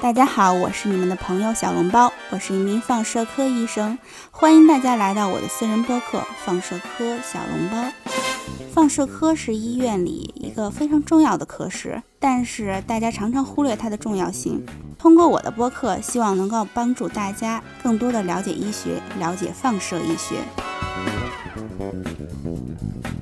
大家好，我是你们的朋友小笼包，我是一名放射科医生，欢迎大家来到我的私人播客《放射科小笼包》。放射科是医院里一个非常重要的科室，但是大家常常忽略它的重要性。通过我的播客，希望能够帮助大家更多的了解医学，了解放射医学。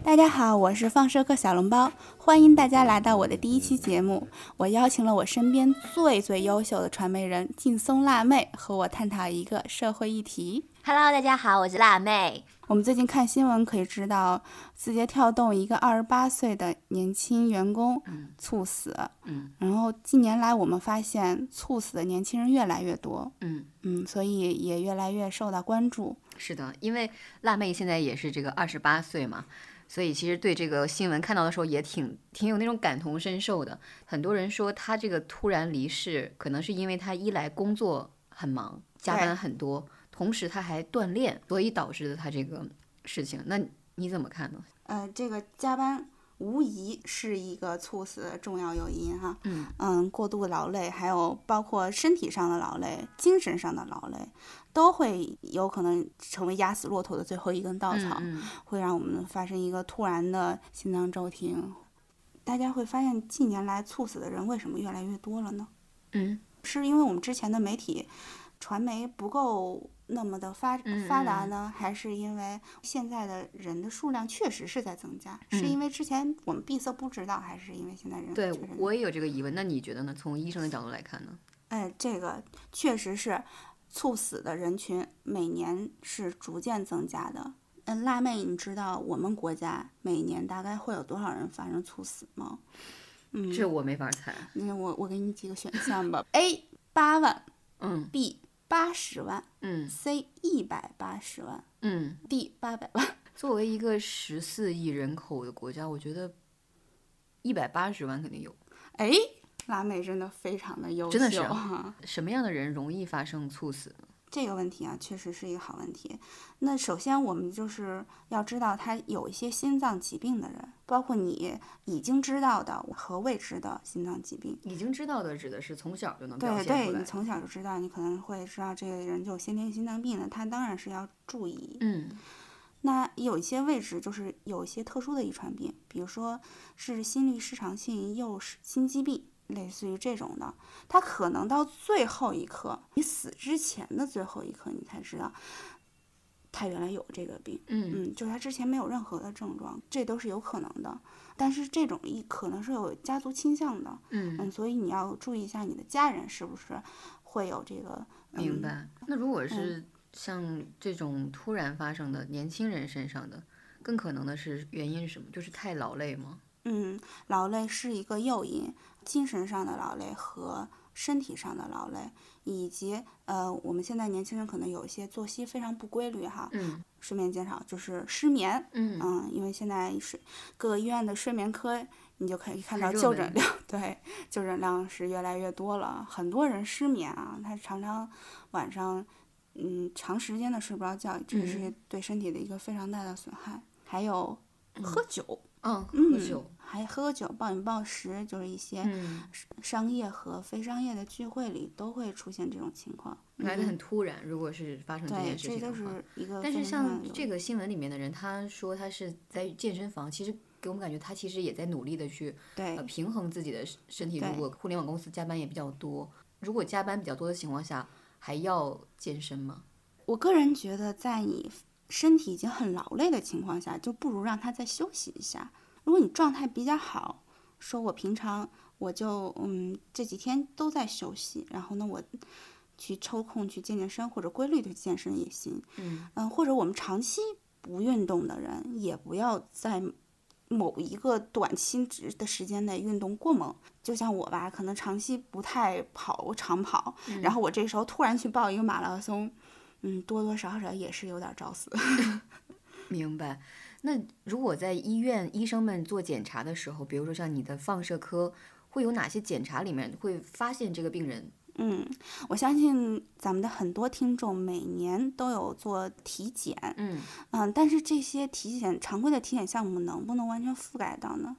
大家好，我是放射科小笼包，欢迎大家来到我的第一期节目。我邀请了我身边最最优秀的传媒人劲松辣妹和我探讨一个社会议题。Hello，大家好，我是辣妹。我们最近看新闻可以知道，字节跳动一个二十八岁的年轻员工猝死。嗯然后近年来我们发现猝死的年轻人越来越多，嗯，嗯，所以也越来越受到关注。是的，因为辣妹现在也是这个二十八岁嘛，所以其实对这个新闻看到的时候也挺挺有那种感同身受的。很多人说他这个突然离世，可能是因为他一来工作很忙，加班很多，同时他还锻炼，所以导致的他这个事情。那你怎么看呢？呃，这个加班无疑是一个猝死的重要诱因哈。嗯过度劳累，还有包括身体上的劳累、精神上的劳累，都会有可能成为压死骆驼的最后一根稻草，嗯会让我们发生一个突然的心脏骤停。大家会发现，近年来猝死的人为什么越来越多了呢？嗯是因为我们之前的媒体传媒不够那么的发发达呢，还是因为现在的人的数量确实是在增加？是因为之前我们闭塞不知道，还是因为现在人嗯对我也有这个疑问。那你觉得呢？从医生的角度来看呢？哎，这个确实是猝死的人群每年是逐渐增加的。嗯，辣妹，你知道我们国家每年大概会有多少人发生猝死吗？嗯，这我没法猜。那我我给你几个选项吧。A 八万嗯，B 八十万嗯，C 一百八十万嗯。，D 八百万。作为一个十四亿人口的国家，我觉得一百八十万肯定有。哎，辣妹真的非常的优秀，真的是哈。什么样的人容易发生猝死？这个问题啊，确实是一个好问题。那首先，我们就是要知道他有一些心脏疾病的人，包括你已经知道的和未知的心脏疾病。已经知道的指的是从小就能表对。对，你从小就知道，你可能会知道这个人就有先天心脏病的，他当然是要注意。嗯那有一些位置就是有一些特殊的遗传病，比如说是心律失常性诱使心肌病，类似于这种的，他可能到最后一刻，你死之前的最后一刻，你才知道他原来有这个病。嗯嗯，就是他之前没有任何的症状，这都是有可能的。但是这种一可能是有家族倾向的，嗯，嗯，所以你要注意一下你的家人是不是会有这个。嗯、明白。那如果是像这种突然发生的年轻人身上的，更可能的是原因是什么？就是太劳累吗？嗯，劳累是一个诱因，精神上的劳累和身体上的劳累，以及呃，我们现在年轻人可能有一些作息非常不规律哈，嗯睡眠减少就是失眠，嗯嗯，因为现在睡各个医院的睡眠科，你就可以看到就诊量，对，就诊量是越来越多了，很多人失眠啊，他常常晚上嗯长时间的睡不着觉，这是嗯对身体的一个非常大的损害，还有喝酒。嗯，喝嗯酒。还喝酒、暴饮暴食，就是一些嗯，商业和非商业的聚会里都会出现这种情况。来的很突然。如果是发生这，件事情的话，是一个但是像这个新闻里面的人，他说他是在健身房，其实给我们感觉他其实也在努力的去对呃平衡自己的身身体。如果互联网公司加班也比较多，如果加班比较多的情况下，还要健身吗？我个人觉得，在你身体已经很劳累的情况下，就不如让他再休息一下。如果你状态比较好，说我平常我就嗯这几天都在休息，然后呢我去抽空去健健身或者规律的健身也行。嗯嗯，或者我们长期不运动的人，也不要在某一个短期值的时间内运动过猛。就像我吧，可能长期不太跑长跑，然后我这时候突然去报一个马拉松，嗯，多多少少也是有点找死。明白。那如果在医院医生们做检查的时候，比如说像你的放射科，会有哪些检查里面会发现这个病人？嗯，我相信咱们的很多听众每年都有做体检，嗯嗯，但是这些体检常规的体检项目能不能完全覆盖到呢？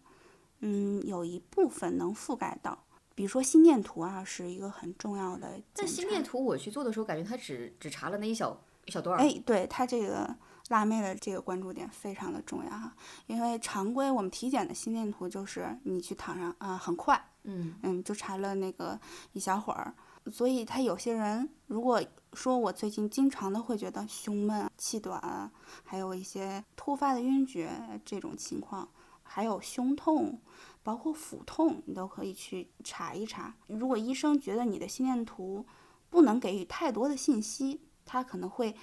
嗯，有一部分能覆盖到，比如说心电图啊，是一个很重要的检查。但心电图我去做的时候，感觉他只只查了那一小一小段儿。哎，对他这个辣妹的这个关注点非常的重要哈，因为常规我们体检的心电图就是你去躺上啊、很快，嗯。嗯，就查了那个一小会儿，所以他有些人如果说我最近经常的会觉得胸闷、气短，还有一些突发的晕厥这种情况，还有胸痛，包括腹痛，你都可以去查一查。如果医生觉得你的心电图不能给予太多的信息，他可能会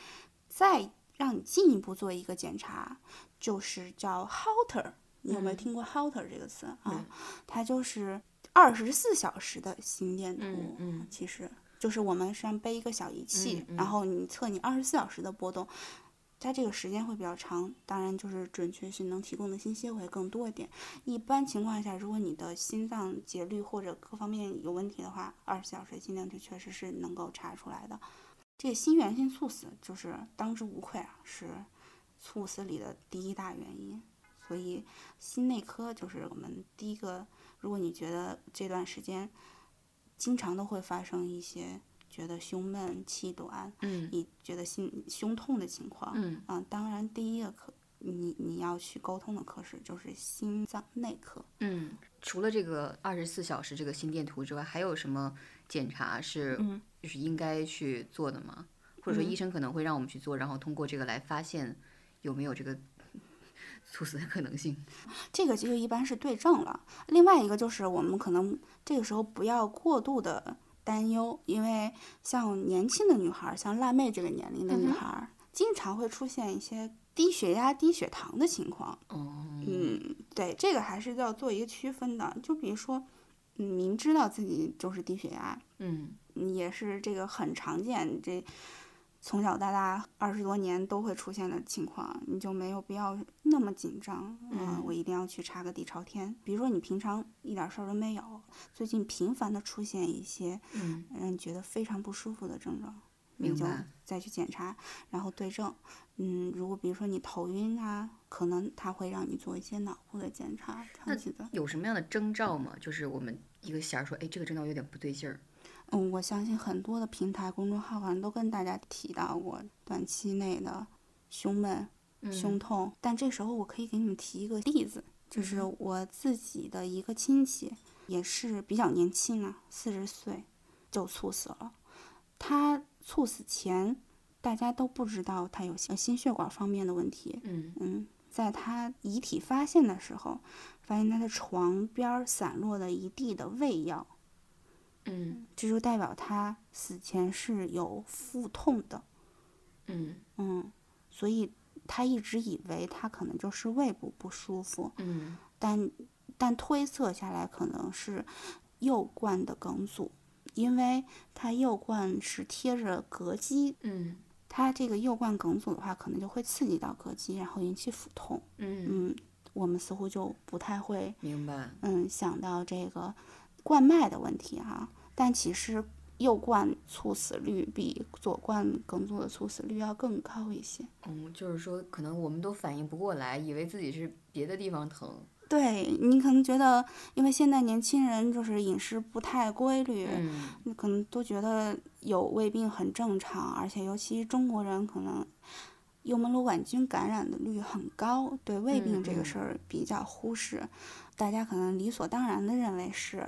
再让你进一步做一个检查，就是叫 Holter。你有没有嗯听过 Holter 这个词啊？它就是二十四小时的心电图，嗯嗯其实就是我们身上背一个小仪器，嗯嗯然后你测你二十四小时的波动，它这个时间会比较长，当然就是准确性能提供的信息会更多一点。一般情况下，如果你的心脏节律或者各方面有问题的话，二十四小时的心电图确实是能够查出来的。这个心源性猝死就是当之无愧啊，是猝死里的第一大原因。所以心内科就是我们第一个。如果你觉得这段时间经常都会发生一些觉得胸闷、气短，嗯你觉得心胸痛的情况，嗯啊，当然第一个科你你要去沟通的科室就是心脏内科。嗯。除了这个二十四小时这个心电图之外，还有什么检查是嗯就是应该去做的吗？或者说嗯医生可能会让我们去做，然后通过这个来发现有没有这个 猝死的可能性？这个其实一般是对症了。另外一个就是我们可能这个时候不要过度的担忧，因为像年轻的女孩儿，像辣妹这个年龄的女孩儿，经常会出现一些低血压、低血糖的情况。哦，嗯，对，这个还是要做一个区分的。就比如说，嗯，明知道自己就是低血压，嗯嗯也是这个很常见，这从小到大二十多年都会出现的情况，你就没有必要那么紧张。嗯我一定要去查个底朝天。比如说你平常一点事儿都没有，最近频繁的出现一些嗯，让你觉得非常不舒服的症状，你就再去检查，然后对症。嗯，如果比如说你头晕啊，可能他会让你做一些脑部的检查，那长期的。有什么样的征兆吗？就是我们一个弦儿说，哎，这个征兆有点不对劲儿。嗯，我相信很多的平台公众号好像都跟大家提到过短期内的胸闷、胸嗯痛，但这时候我可以给你们提一个例子，就是嗯我自己的一个亲戚，也是比较年轻啊，四十岁就猝死了。他猝死前，大家都不知道他有心心血管方面的问题，嗯嗯，在他遗体发现的时候，发现他的床边儿散落了一地的胃药。嗯这就代表他死前是有腹痛的，嗯嗯，所以他一直以为他可能就是胃部不舒服，嗯但但推测下来可能是右冠的梗阻，因为他右冠是贴着膈肌，嗯他这个右冠梗阻的话，可能就会刺激到膈肌，然后引起腹痛，嗯，嗯，我们似乎就不太会明白。嗯，想到这个冠脉的问题哈、但其实右冠猝死率比左冠梗阻的猝死率要更高一些。嗯，就是说，可能我们都反应不过来，以为自己是别的地方疼。对你可能觉得，因为现在年轻人就是饮食不太规律，嗯你可能都觉得有胃病很正常，而且尤其中国人可能幽门螺杆菌感染的率很高，对胃病这个事儿比较忽视，大家可能理所当然的认为是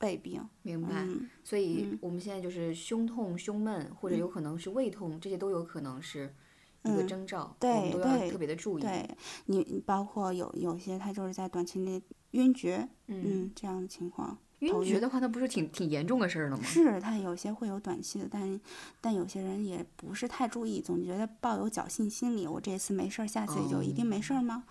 胃病。明白。嗯，所以嗯我们现在就是胸痛、胸闷，或者有可能是胃痛，这些都有可能是一个嗯征兆，对我们都要对特别的注意。对你，你包括有有些他就是在短期内晕厥，嗯，嗯，这样的情况。晕厥的话，那不是挺挺严重的事儿了吗？是他有些会有短期的，但但有些人也不是太注意，总觉得抱有侥幸心理，我这次没事儿，下次也就一定没事儿吗？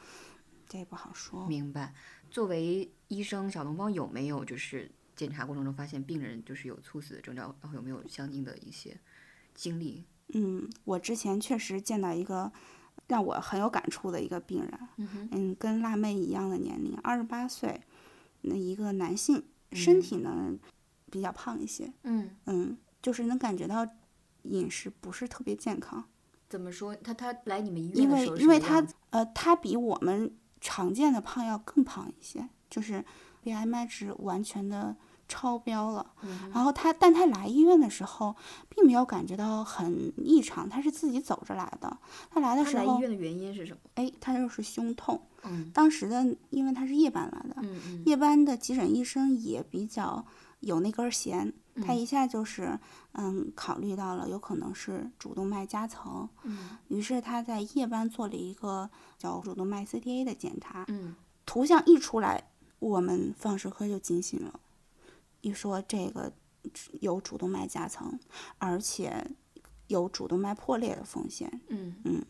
这不好说。明白。作为医生，小笼包有没有就是检查过程中发现病人就是有猝死的征兆，然后有没有相应的一些经历？嗯，我之前确实见到一个让我很有感触的一个病人，嗯，嗯，跟辣妹一样的年龄，二十八岁，那一个男性，身体呢比较胖一些，嗯，嗯，就是能感觉到饮食不是特别健康。怎么说？他他来你们医院因为的时候是因为他呃，他比我们常见的胖要更胖一些，就是 BMI 值完全的超标了。嗯然后他，但他来医院的时候，并没有感觉到很异常，他是自己走着来的。他来的时候，来医院的原因是什么？哎，他就是胸痛。嗯。当时的，因为他是夜班来的，嗯嗯。夜班的急诊医生也比较有那根弦，他嗯。一下就是嗯考虑到了有可能是主动脉夹层，嗯。于是他在夜班做了一个叫主动脉 CTA 的检查，嗯图像一出来，我们放射科就惊醒了，一说这个有主动脉夹层，而且有主动脉破裂的风险，嗯。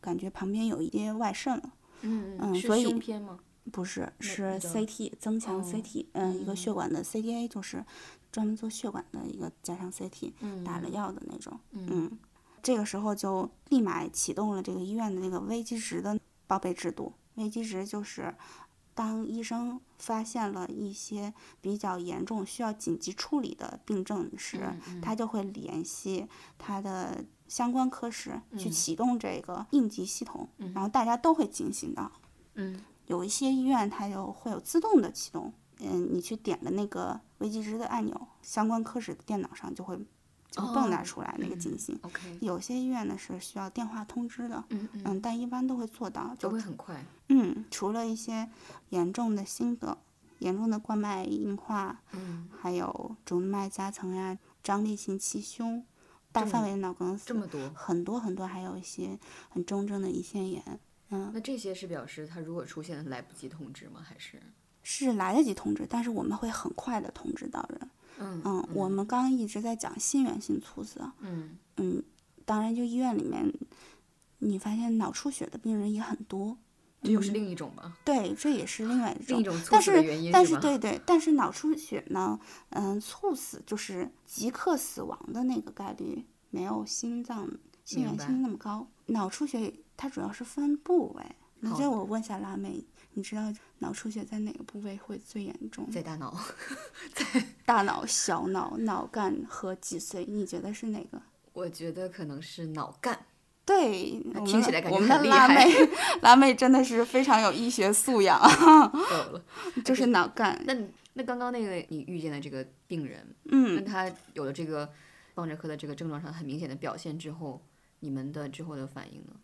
感觉旁边有一些外渗了。嗯是嗯所以胸片吗？不是，是 CT 增强哦 CT，、嗯，一个血嗯管的 CTA 就是专门做血管的一个加强 CT，、嗯打了药的那种，嗯。嗯，这个时候就立马启动了这个医院的那个危机值的报备制度。危机值就是当医生发现了一些比较严重需要紧急处理的病症时，嗯嗯。他就会联系他的相关科室去嗯启动这个应急系统，嗯然后大家都会进行到。嗯有一些医院它就会有自动的启动，嗯，你去点的那个危机值的按钮，相关科室的电脑上就会就会蹦跶哦出来那个警醒。，OK，有些医院呢是需要电话通知的，嗯嗯，嗯，但一般都会做到。就会很快。嗯，除了一些严重的心梗、严重的冠脉硬化，嗯，还有主动脉夹层呀、张力性气胸、大范围的脑梗死，这么多，很多很多，还有一些很重症的胰腺炎。嗯，那这些是表示他如果出现来不及通知吗？还是？是来得及通知，但是我们会很快的通知到人。嗯嗯，我们刚刚一直在讲心源性猝死，嗯嗯，当然就医院里面，你发现脑出血的病人也很多，这又是另一种吧？对，这也是另外一种。另一种猝但是死的原因但是对对，但是脑出血呢，嗯，猝死就是即刻死亡的那个概率没有心脏心源性那么高。脑出血它主要是分部位，那好这我问一下辣妹，你知道脑出血在哪个部位会最严重？在大脑，在大脑、小脑、脑干和脊髓，你觉得是哪个？我觉得可能是脑干。对，我们听起来感觉我们的很厉害辣妹，辣妹真的是非常有医学素养，够了。就是脑干。那你那刚刚那个你遇见的这个病人，那嗯，他有了这个放射科的这个症状上很明显的表现之后，你们的之后的反应呢？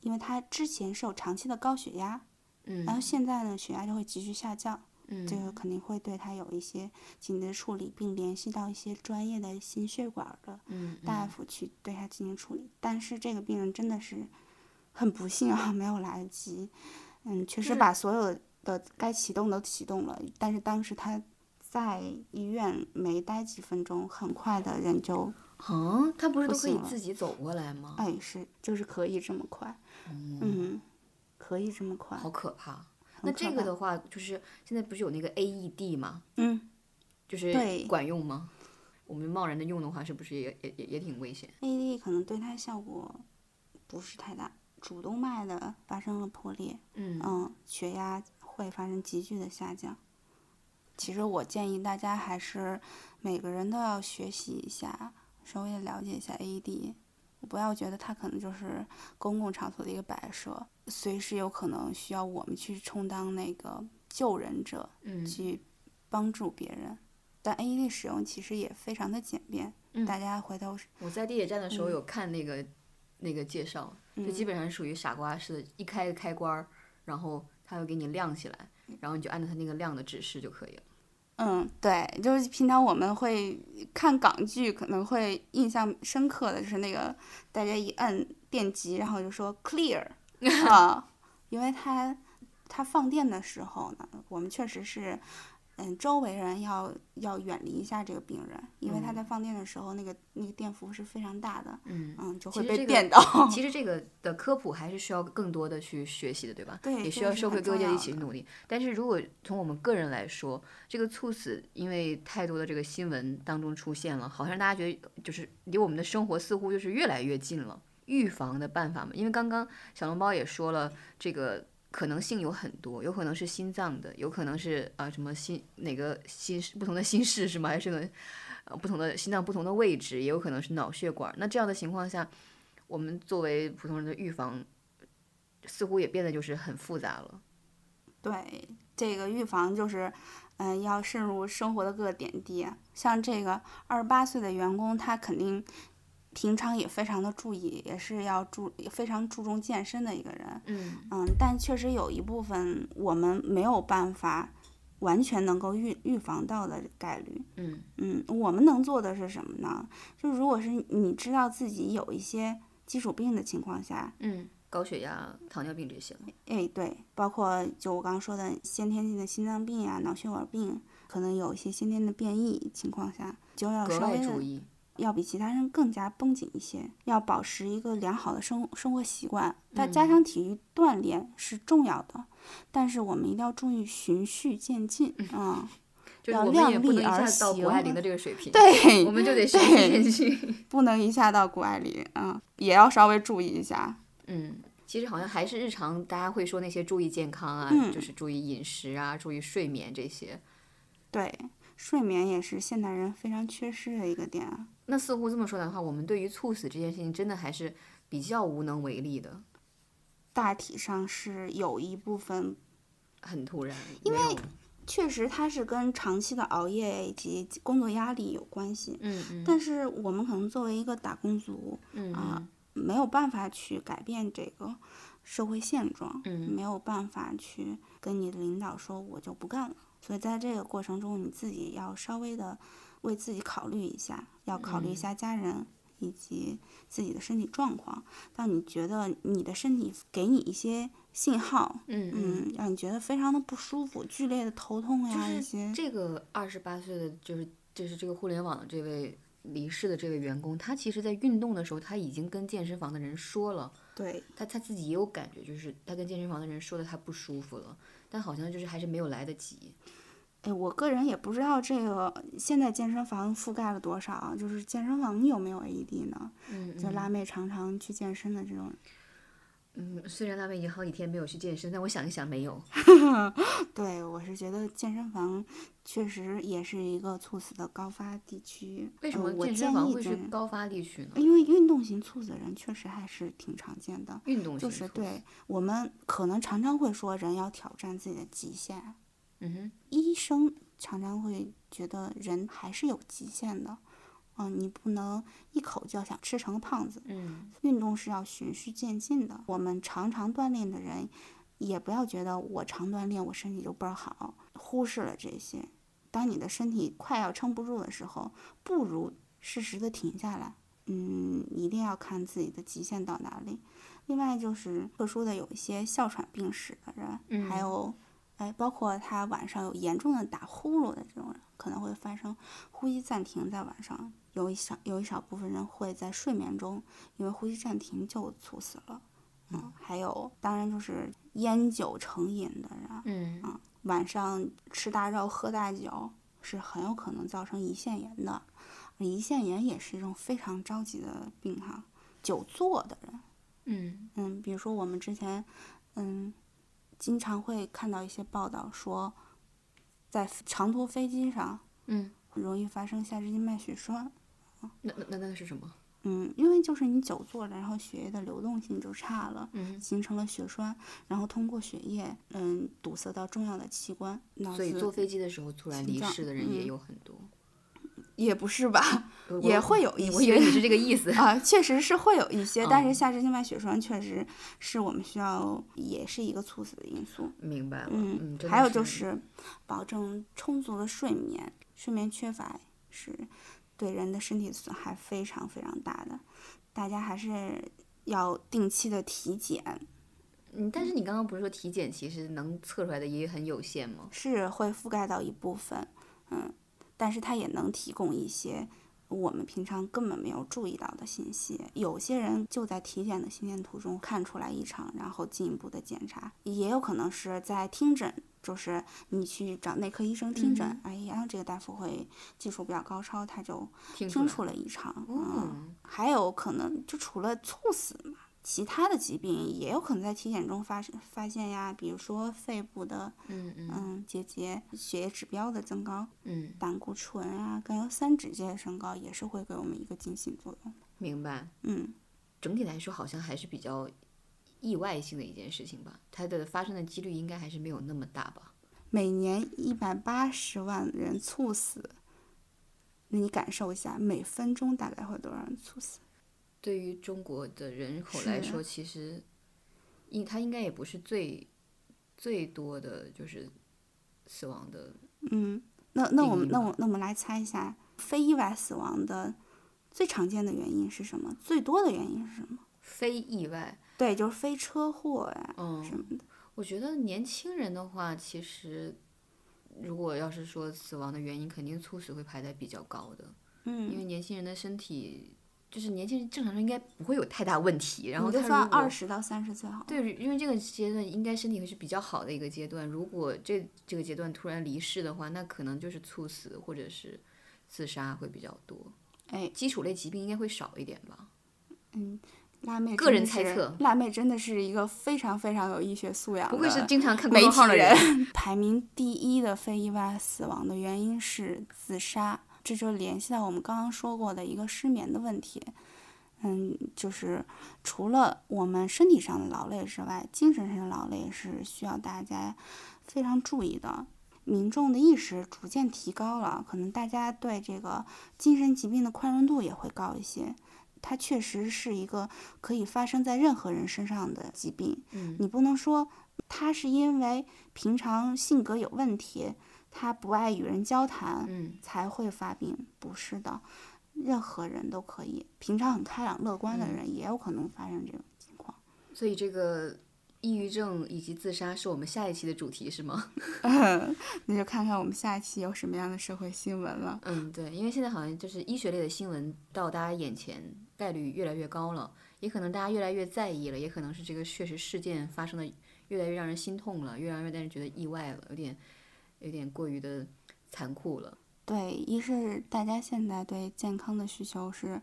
因为他之前是有长期的高血压，嗯然后嗯现在呢血压就会急剧下降，嗯这个肯定会对他有一些紧急处理，并联系到一些专业的心血管的嗯大夫去对他进行处理。但是这个病人真的是很不幸啊，没有来得及，嗯，确实把所有的该启动都启动了，但是当时他在医院没待几分钟，很快的人就嗯，他不是都可以自己走过来吗？哎是就是可以这么快，嗯，可以这么快，好可怕。那这个的话，就是现在不是有那个 AED 吗？嗯就是对管用吗？我们贸然的用的话，是不是也也也也挺危险？，AED 可能对它效果不是太大，主动脉的发生了破裂，嗯嗯，血压会发生急剧的下降。其实我建议大家还是每个人都要学习一下，稍微的了解一下 AED，不要觉得它可能就是公共场所的一个摆设，随时有可能需要我们去充当那个救人者，嗯。去帮助别人。但 AED 使用其实也非常的简便，嗯。大家回头我在地铁站的时候嗯。有看那个、那个介绍，就嗯。基本上属于傻瓜式的，一开个开关儿，然后它会给你亮起来，然后你就按照它那个亮的指示就可以了。嗯，对，就是平常我们会看港剧，可能会印象深刻的就是那个大家一按电极，然后就说 clear 啊，因为它它放电的时候呢，我们确实是。嗯，周围人要要远离一下这个病人，因为他在放电的时候，那个那个电幅是非常大的，嗯，嗯，就会被电到。其 实这个的科普还是需要更多的去学习的，对吧？对也需要社会各界一起努力。但是如果从我们个人来说，这个猝死因为太多的这个新闻当中出现了，好像大家觉得就是离我们的生活似乎就是越来越近了。预防的办法嘛，因为刚刚小笼包也说了，这个可能性有很多，有可能是心脏的，有可能是啊、什么心哪个心室不同的心室是吗？还是个呃不同的心脏不同的位置，也有可能是脑血管。那这样的情况下，我们作为普通人的预防，似乎也变得就是很复杂了。对，这个预防就是，嗯，要渗入生活的各个点滴。像这个二十八岁的员工，他肯定平常也非常的注意，也是要注非常注重健身的一个人。嗯嗯，但确实有一部分我们没有办法完全能够预预防到的概率。嗯嗯，我们能做的是什么呢？就如果是你知道自己有一些基础病的情况下，嗯，高血压、糖尿病这些吗？哎，对，包括就我刚刚说的先天性的心脏病呀、脑血管病，可能有一些先天的变异情况下，就要格稍微注意。要比其他人更加绷紧一些，要保持一个良好的生生活习惯。再嗯加上体育锻炼是重要的，但是我们一定要注意循序渐进啊、要就我们也量力而不能一下到谷爱行凌的这个水平，对，我们就得循序渐进。不能一下到谷爱凌啊、也要稍微注意一下。嗯，其实好像还是日常大家会说那些注意健康啊，嗯就是注意饮食啊，注意睡眠这些。对，睡眠也是现代人非常缺失的一个点啊。那似乎这么说来的话，我们对于猝死这件事情真的还是比较无能为力的，大体上是有一部分，很突然。因为确实它是跟长期的熬夜以及工作压力有关系。嗯嗯但是我们可能作为一个打工族，嗯啊没有办法去改变这个社会现状，嗯没有办法去跟你的领导说我就不干了。所以在这个过程中，你自己要稍微的为自己考虑一下，要考虑一下家人以及自己的身体状况。当你觉得你的身体给你一些信号，嗯嗯。嗯，让你觉得非常的不舒服、剧烈的头痛呀，一些这个二十八岁的，就是就是这个互联网的这位离世的这位员工，他其实在运动的时候，他已经跟健身房的人说了，对他他自己也有感觉，就是他跟健身房的人说的他不舒服了，但好像就是还是没有来得及。哎，我个人也不知道这个现在健身房覆盖了多少啊，就是健身房有没有 AED 呢？嗯就辣妹常常去健身的这种，嗯，虽然他们已经好几天没有去健身，但我想一想没有。对我是觉得健身房确实也是一个猝死的高发地区。为什么健身房会是高发地区呢？因为运动型猝死的人确实还是挺常见的，运动就型就，是对我们可能常常会说人要挑战自己的极限，嗯哼，医生常常会觉得人还是有极限的，嗯，你不能一口就想吃成胖子。嗯运动是要循序渐进的。我们常常锻炼的人，也不要觉得我常锻炼我身体就倍儿好，忽视了这些。当你的身体快要撑不住的时候，不如适时的停下来。嗯，一定要看自己的极限到哪里。另外就是特殊的有一些哮喘病史的人，还嗯有，哎，包括他晚上有严重的打呼噜的这种人，可能会发生呼吸暂停，在晚上有一小有一小部分人会在睡眠中因为呼吸暂停就猝死了。嗯，还有当然就是烟酒成瘾的人，嗯晚上吃大肉喝大酒是很有可能造成胰腺炎的。胰腺炎也是一种非常着急的病哈。久坐的人，嗯嗯，比如说我们之前，嗯，经常会看到一些报道说，在长途飞机上嗯，容易发生下肢静脉血栓。那那那那是什么？嗯，因为就是你久坐了，然后血液的流动性就差了，嗯，形成了血栓，然后通过血液，嗯，堵塞到重要的器官，脑所以子坐飞机的时候突然离世的人也嗯有很多，也不是吧？也会有一我以为些你是这个意思。啊，确实是会有一些，但是嗯下肢静脉血栓确实是我们需要，也是一个猝死的因素。明白了，嗯嗯，还有就是保证充足的睡眠，睡眠缺乏是对人的身体损害非常非常大的，大家还是要定期的体检，嗯，但是你刚刚不是说体检其实能测出来的也很有限吗？是会覆盖到一部分，嗯，但是它也能提供一些我们平常根本没有注意到的信息。有些人就在体检的心电图中看出来异常，然后进一步的检查，也有可能是在听诊，就是你去找内科医生听诊，嗯哎呀，这个大夫会技术比较高超，他就听出了异常。嗯，哦，还有可能就除了猝死嘛。其他的疾病也有可能在体检中发生发现呀，比如说肺部的嗯结节、血液指标的增高，嗯，胆固醇啊、甘油三酯这些升高也是会给我们一个警醒作用。明白。嗯，整体来说，好像还是比较意外性的一件事情吧，它的发生的几率应该还是没有那么大吧。每年一百八十万人猝死，那你感受一下，每分钟大概会多少人猝死？对于中国的人口来说，其实，应它应该也不是最最多的就是死亡的。嗯，那那我们那我那我们来猜一下，非意外死亡的最常见的原因是什么？最多的原因是什么？非意外。对，就是非车祸呀，嗯，什么的。我觉得年轻人的话，其实如果要是说死亡的原因，肯定猝死会排在比较高的。嗯，因为年轻人的身体。就是年轻人正常人应该不会有太大问题，然后他算二十到三十岁好。对，因为这个阶段应该身体会是比较好的一个阶段。如果这这个阶段突然离世的话，那可能就是猝死或者是自杀会比较多。哎，基础类疾病应该会少一点吧？嗯，辣妹个人猜测，辣妹真的是一个非常非常有医学素养，不会是经常看媒体的人。排名第一的非意外死亡的原因是自杀。这就联系到我们刚刚说过的一个失眠的问题，嗯，就是除了我们身体上的劳累之外，精神上的劳累是需要大家非常注意的。民众的意识逐渐提高了，可能大家对这个精神疾病的宽容度也会高一些。它确实是一个可以发生在任何人身上的疾病，嗯，你不能说他是因为平常性格有问题。他不爱与人交谈，嗯，才会发病。不是的，任何人都可以，平常很开朗乐观的人也有可能发生这种情况。所以，这个抑郁症以及自杀是我们下一期的主题，是吗？那就看看我们下一期有什么样的社会新闻了。嗯，对，因为现在好像就是医学类的新闻到大家眼前概率越来越高了，也可能大家越来越在意了，也可能是这个确实事件发生的越来越让人心痛了，越来越让人觉得意外了，有点。有点过于的残酷了。对，一是大家现在对健康的需求是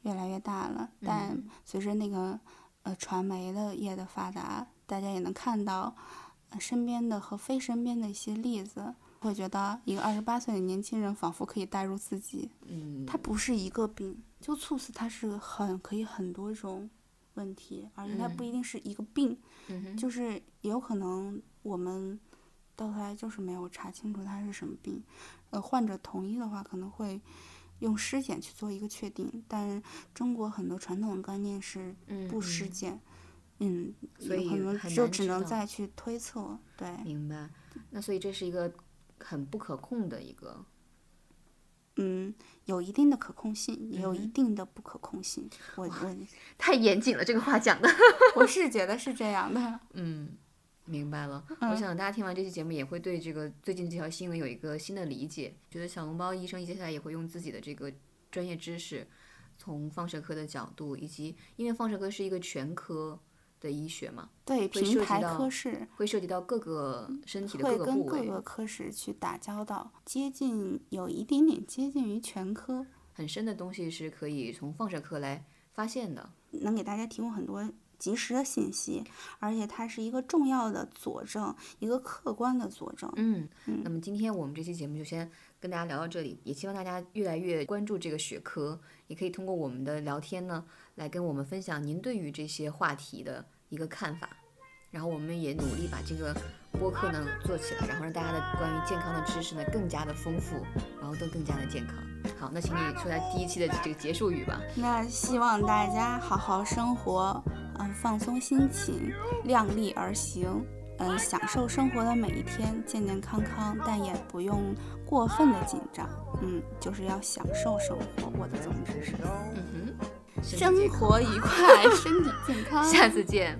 越来越大了，但随着那个呃传媒的业的发达，大家也能看到身边的和非身边的一些例子，会觉得一个二十八岁的年轻人仿佛可以代入自己。嗯，他不是一个病，就猝死，它是很可以很多种问题，而且它不一定是一个病，就是也有可能我们。到头来就是没有查清楚他是什么病，呃，患者同意的话可能会用尸检去做一个确定，但中国很多传统的观念是不尸检，嗯，所以可能就只能再去推测，对。明白。那所以这是一个很不可控的一个，嗯，有一定的可控性，也有一定的不可控性。我我太严谨了，这个话讲的。我是觉得是这样的，嗯。明白了，我想大家听完这期节目也会对这个最近这条新闻有一个新的理解。觉得小笼包医生接下来也会用自己的这个专业知识，从放射科的角度，以及因为放射科是一个全科的医学嘛，对，平台科室会涉及到各个身体的各个部位，会跟各个科室去打交道，接近有一点点接近于全科，很深的东西是可以从放射科来发现的，能给大家提供很多。及时的信息，而且它是一个重要的佐证，一个客观的佐证。嗯，那么今天我们这期节目就先跟大家聊到这里，也希望大家越来越关注这个学科，也可以通过我们的聊天呢，来跟我们分享您对于这些话题的一个看法。然后我们也努力把这个播客呢做起来，然后让大家的关于健康的知识呢更加的丰富，然后都更加的健康。好，那请你说下第一期的这个结束语吧。那希望大家好好生活，嗯，放松心情，量力而行，嗯，享受生活的每一天，健健康康，但也不用过分的紧张，嗯，就是要享受生活。我的宗旨是，嗯哼，生活愉快，身体健康，下次见。